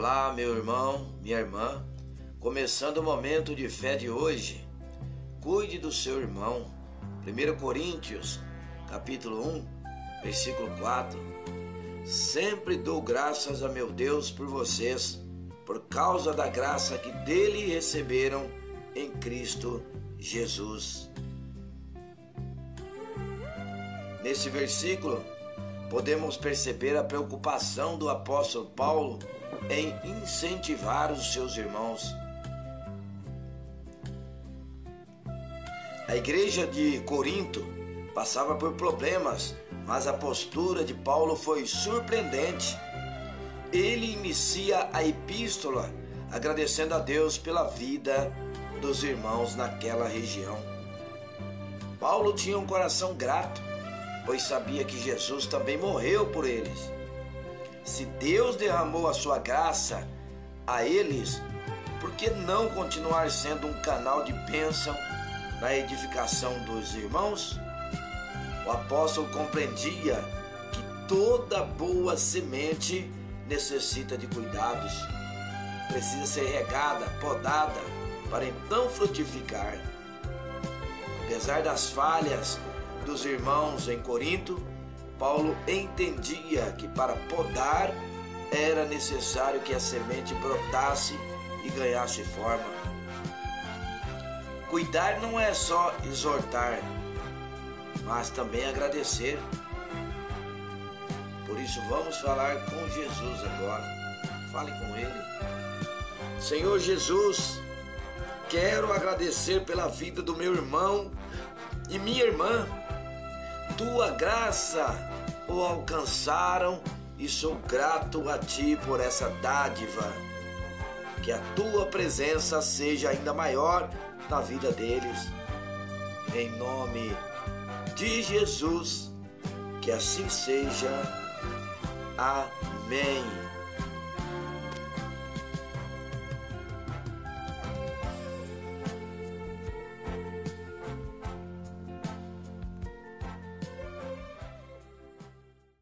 Olá, meu irmão, minha irmã. Começando o momento de fé de hoje. Cuide do seu irmão. 1 Coríntios, capítulo 1, versículo 4. Sempre dou graças a meu Deus por vocês, por causa da graça que dele receberam em Cristo Jesus. Nesse versículo, podemos perceber a preocupação do apóstolo Paulo em incentivar os seus irmãos. A igreja de Corinto passava por problemas, mas a postura de Paulo foi surpreendente. Ele inicia a epístola agradecendo a Deus pela vida dos irmãos naquela região. Paulo tinha um coração grato, pois sabia que Jesus também morreu por eles. Se Deus derramou a sua graça a eles, por que não continuar sendo um canal de bênção na edificação dos irmãos? O apóstolo compreendia que toda boa semente necessita de cuidados, precisa ser regada, podada, para então frutificar. Apesar das falhas dos irmãos em Corinto, Paulo entendia que para podar era necessário que a semente brotasse e ganhasse forma. Cuidar não é só exortar, mas também agradecer. Por isso, vamos falar com Jesus agora. Fale com Ele. Senhor Jesus, quero agradecer pela vida do meu irmão e minha irmã. Tua graça o alcançaram e sou grato a Ti por essa dádiva. Que a Tua presença seja ainda maior na vida deles. Em nome de Jesus, que assim seja. Amém.